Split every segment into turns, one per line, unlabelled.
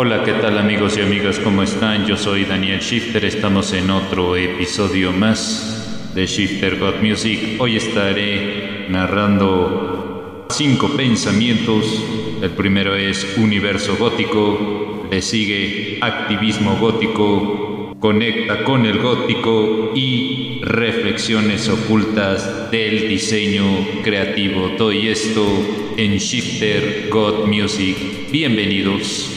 Hola, ¿qué tal amigos y amigas? ¿Cómo están? Yo soy Daniel Shifter, estamos en otro episodio más de Shifter God Music. Hoy estaré narrando cinco pensamientos. El primero es universo gótico, le sigue activismo gótico, conecta con el gótico y reflexiones ocultas del diseño creativo. Todo esto en Shifter God Music. Bienvenidos.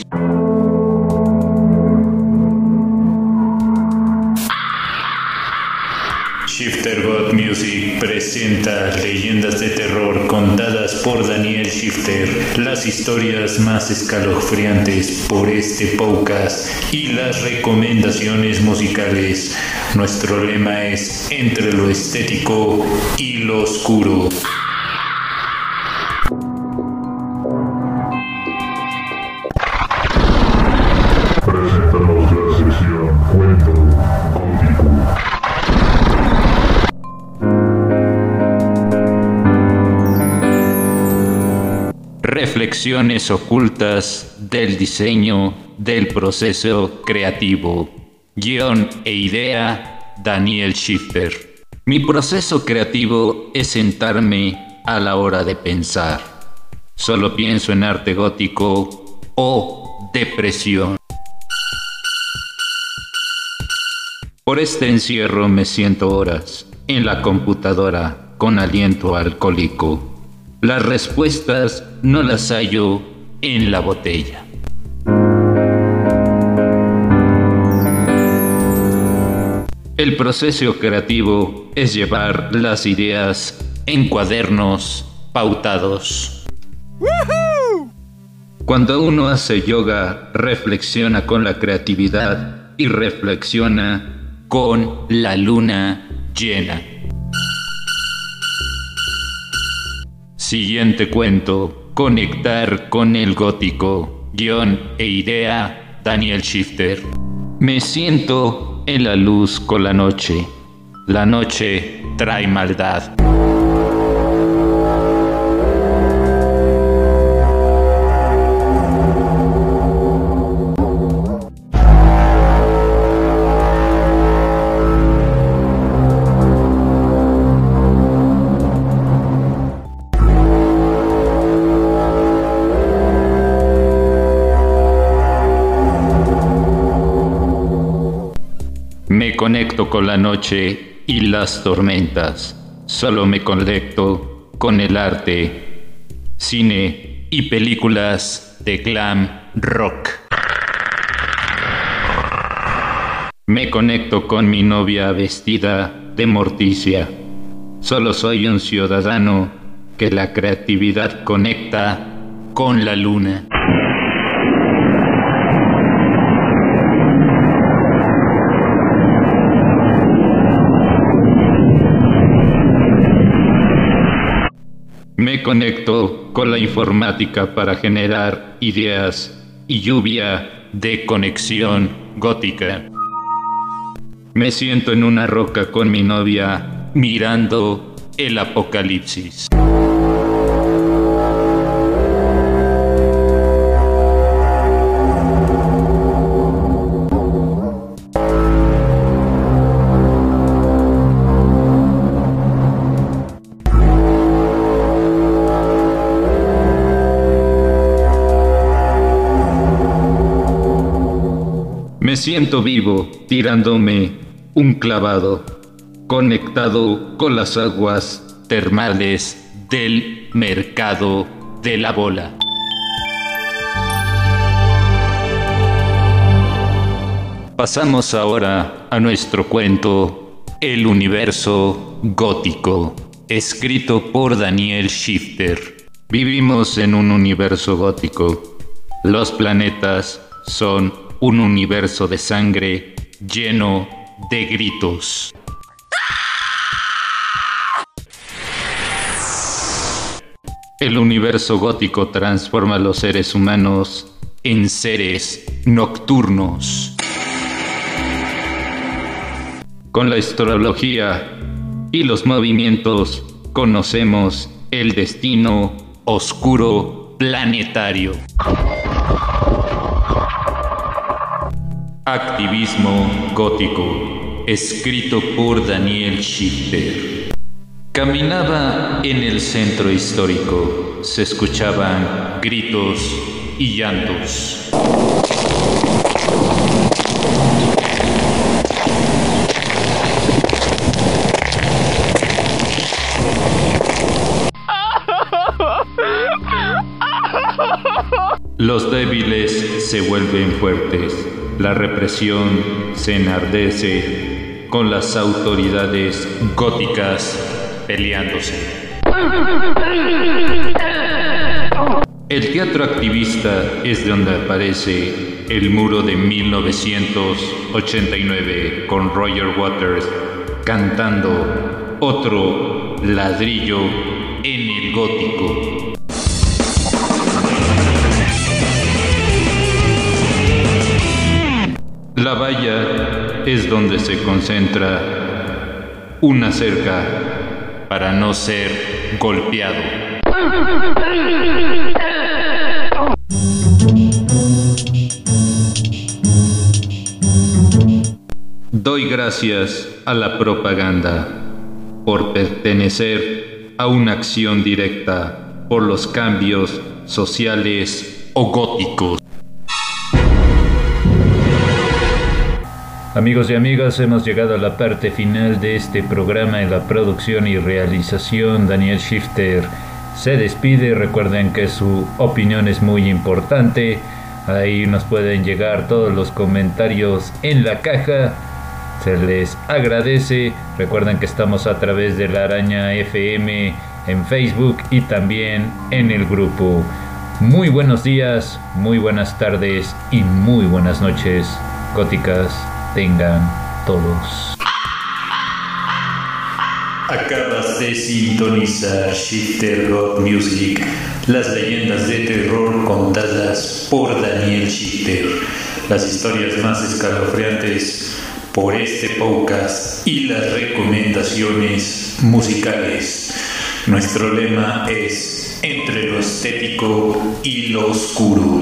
Shifter God Music presenta leyendas de terror contadas por Daniel Shifter, las historias más escalofriantes por este podcast y las recomendaciones musicales. Nuestro lema es entre lo estético y lo oscuro. Reflexiones ocultas del diseño del proceso creativo. Guión e idea Daniel Schiffer. Mi proceso creativo es sentarme a la hora de pensar. Solo pienso en arte gótico o depresión. Por este encierro me siento horas en la computadora con aliento alcohólico. Las respuestas no las hallo en la botella. El proceso creativo es llevar las ideas en cuadernos pautados. Cuando uno hace yoga, reflexiona con la creatividad y reflexiona con la luna llena. Siguiente cuento, conectar con el gótico, guion e idea, Daniel Shifter. Me siento en la luz con la noche. La noche trae maldad. Me conecto con la noche y las tormentas. Solo me conecto con el arte, cine y películas de glam rock. Me conecto con mi novia vestida de morticia. Solo soy un ciudadano que la creatividad conecta con la luna. Me conecto con la informática para generar ideas y lluvia de conexión gótica. Me siento en una roca con mi novia mirando el apocalipsis. Me siento vivo tirándome un clavado, conectado con las aguas termales del mercado de la bola. Pasamos ahora a nuestro cuento El universo gótico, escrito por Daniel Shifter. Vivimos en un universo gótico. Los planetas son un universo de sangre lleno de gritos. El universo gótico transforma a los seres humanos en seres nocturnos. Con la astrología y los movimientos conocemos el destino oscuro planetario. Activismo gótico, escrito por Daniel Schifter. Caminaba en el centro histórico, se escuchaban gritos y llantos. Los débiles se vuelven fuertes, la represión se enardece con las autoridades góticas peleándose. El teatro activista es de donde aparece el muro de 1989 con Roger Waters cantando otro ladrillo en el gótico. La valla es donde se concentra una cerca para no ser golpeado. Doy gracias a la propaganda por pertenecer a una acción directa por los cambios sociales o góticos. Amigos y amigas, hemos llegado a la parte final de este programa en la producción y realización. Daniel Shifter se despide. Recuerden que su opinión es muy importante. Ahí nos pueden llegar todos los comentarios en la caja. Se les agradece. Recuerden que estamos a través de la araña FM en Facebook y también en el grupo. Muy buenos días, muy buenas tardes y muy buenas noches, góticas tengan todos.
Acabas de sintonizar Shifter God Music, las leyendas de terror contadas por Daniel Shifter, las historias más escalofriantes por este podcast y las recomendaciones musicales. Nuestro lema es entre lo estético y lo oscuro.